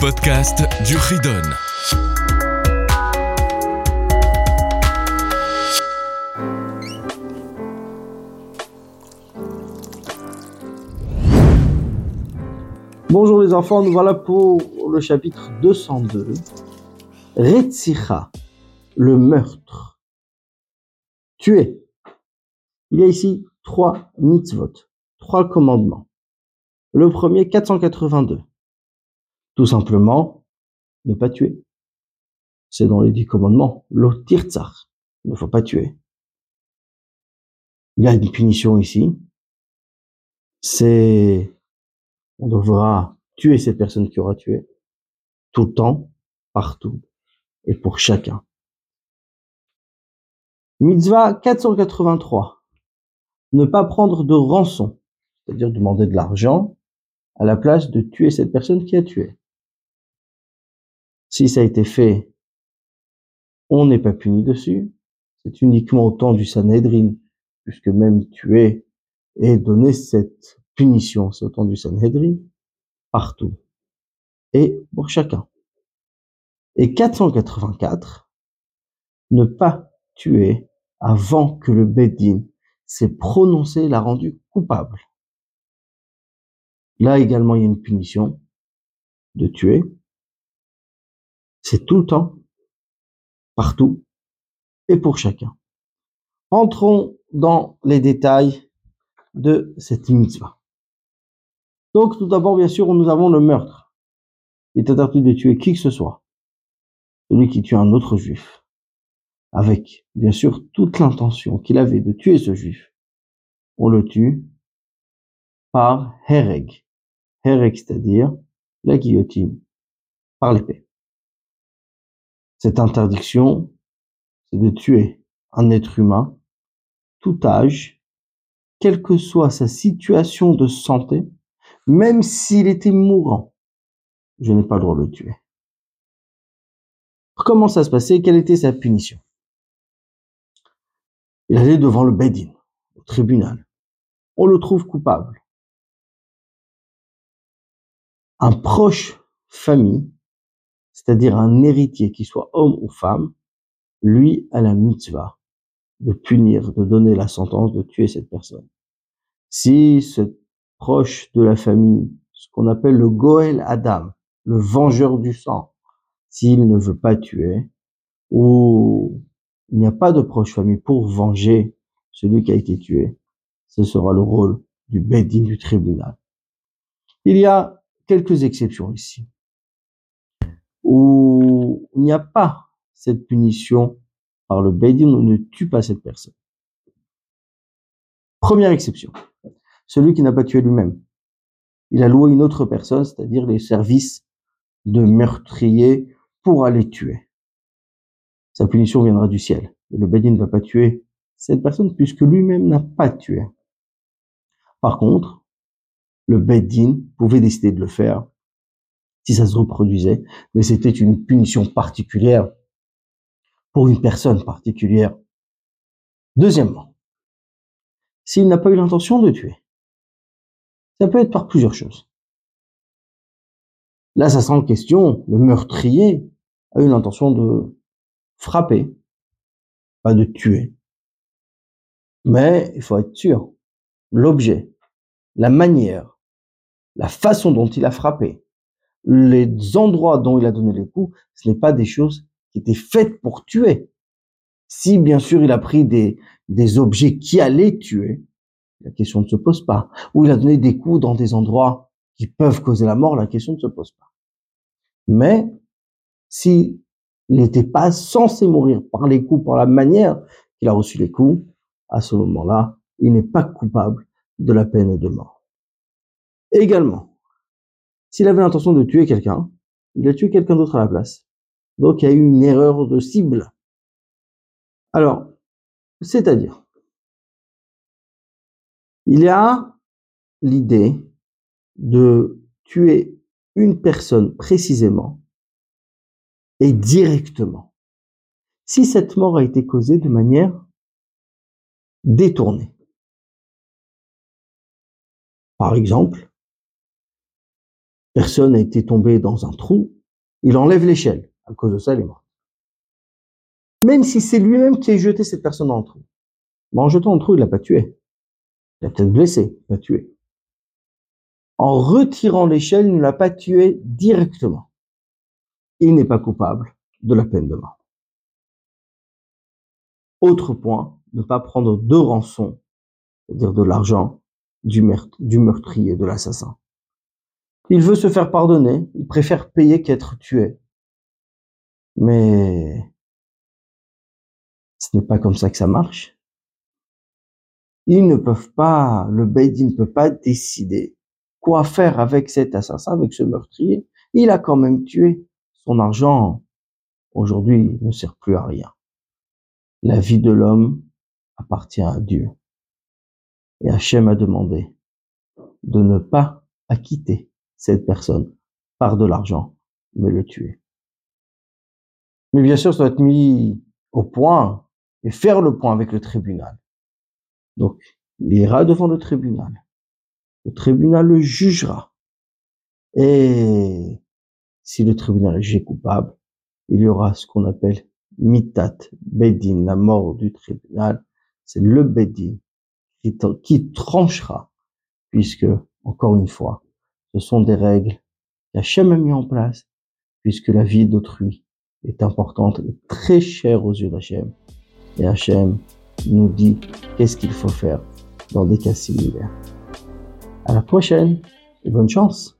podcast du Ridon. Bonjour les enfants, nous voilà pour le chapitre 202. Retzicha, le meurtre. Tuer. Il y a ici trois mitzvot, trois commandements. Le premier, 482. Tout simplement, ne pas tuer. C'est dans les dix commandements. L'otirtzar. Il ne faut pas tuer. Il y a une punition ici. C'est, on devra tuer cette personne qui aura tué. Tout le temps, partout, et pour chacun. Mitzvah 483. Ne pas prendre de rançon. C'est-à-dire demander de l'argent à la place de tuer cette personne qui a tué. Si ça a été fait, on n'est pas puni dessus. C'est uniquement au temps du Sanhedrin, puisque même tuer et donner cette punition, c'est au temps du Sanhedrin, partout. Et pour chacun. Et 484, ne pas tuer avant que le Bédine s'est prononcé l'a rendu coupable. Là également, il y a une punition de tuer. C'est tout le temps, partout et pour chacun. Entrons dans les détails de cette mitzvah. Donc, tout d'abord, bien sûr, nous avons le meurtre. Il est interdit de tuer qui que ce soit. Celui qui tue un autre juif. Avec, bien sûr, toute l'intention qu'il avait de tuer ce juif. On le tue par hereg. Hereg, c'est-à-dire la guillotine, par l'épée. Cette interdiction, c'est de tuer un être humain, tout âge, quelle que soit sa situation de santé, même s'il était mourant. Je n'ai pas le droit de le tuer. Comment ça se passait? Quelle était sa punition? Il allait devant le Bedin, au tribunal. On le trouve coupable. Un proche famille c'est-à-dire un héritier qui soit homme ou femme, lui a la mitzvah de punir, de donner la sentence de tuer cette personne. Si ce proche de la famille, ce qu'on appelle le Goël Adam, le vengeur du sang, s'il ne veut pas tuer, ou il n'y a pas de proche famille pour venger celui qui a été tué, ce sera le rôle du Bedin du tribunal. Il y a quelques exceptions ici où il n'y a pas cette punition par le Beidin, on ne tue pas cette personne. Première exception, celui qui n'a pas tué lui-même. Il a loué une autre personne, c'est-à-dire les services de meurtrier pour aller tuer. Sa punition viendra du ciel. Le Beidin ne va pas tuer cette personne puisque lui-même n'a pas tué. Par contre, le Beddin pouvait décider de le faire si ça se reproduisait, mais c'était une punition particulière pour une personne particulière. Deuxièmement, s'il n'a pas eu l'intention de tuer, ça peut être par plusieurs choses. Là, ça sent en question, le meurtrier a eu l'intention de frapper, pas de tuer. Mais il faut être sûr, l'objet, la manière, la façon dont il a frappé, les endroits dont il a donné les coups, ce n'est pas des choses qui étaient faites pour tuer. Si bien sûr il a pris des, des objets qui allaient tuer, la question ne se pose pas. Ou il a donné des coups dans des endroits qui peuvent causer la mort, la question ne se pose pas. Mais s'il n'était pas censé mourir par les coups, par la manière qu'il a reçu les coups, à ce moment-là, il n'est pas coupable de la peine de mort. Également, s'il avait l'intention de tuer quelqu'un, il a tué quelqu'un d'autre à la place. Donc il y a eu une erreur de cible. Alors, c'est-à-dire, il y a l'idée de tuer une personne précisément et directement. Si cette mort a été causée de manière détournée. Par exemple, personne a été tombé dans un trou, il enlève l'échelle. À cause de ça, il est mort. Même si c'est lui-même qui a jeté cette personne dans le trou. Mais en jetant le trou, il l'a pas tué. Il l'a peut-être blessé, il l'a tué. En retirant l'échelle, il ne l'a pas tué directement. Il n'est pas coupable de la peine de mort. Autre point, ne pas prendre de rançon, c'est-à-dire de l'argent du meurtrier, de l'assassin. Il veut se faire pardonner, il préfère payer qu'être tué. Mais ce n'est pas comme ça que ça marche. Ils ne peuvent pas, le Beidin ne peut pas décider quoi faire avec cet assassin, avec ce meurtrier. Il a quand même tué. Son argent, aujourd'hui, ne sert plus à rien. La vie de l'homme appartient à Dieu. Et Hachem a demandé de ne pas acquitter cette personne par de l'argent, mais le tuer. Mais bien sûr, ça doit être mis au point et faire le point avec le tribunal. Donc, il ira devant le tribunal. Le tribunal le jugera. Et si le tribunal est jugé coupable, il y aura ce qu'on appelle mitat, bedin, la mort du tribunal. C'est le bedin qui, tranchera, puisque, encore une fois, ce sont des règles qu'Hachem a mis en place, puisque la vie d'autrui est importante et très chère aux yeux d'Hachem. Et Hachem nous dit qu'est-ce qu'il faut faire dans des cas similaires. À la prochaine et bonne chance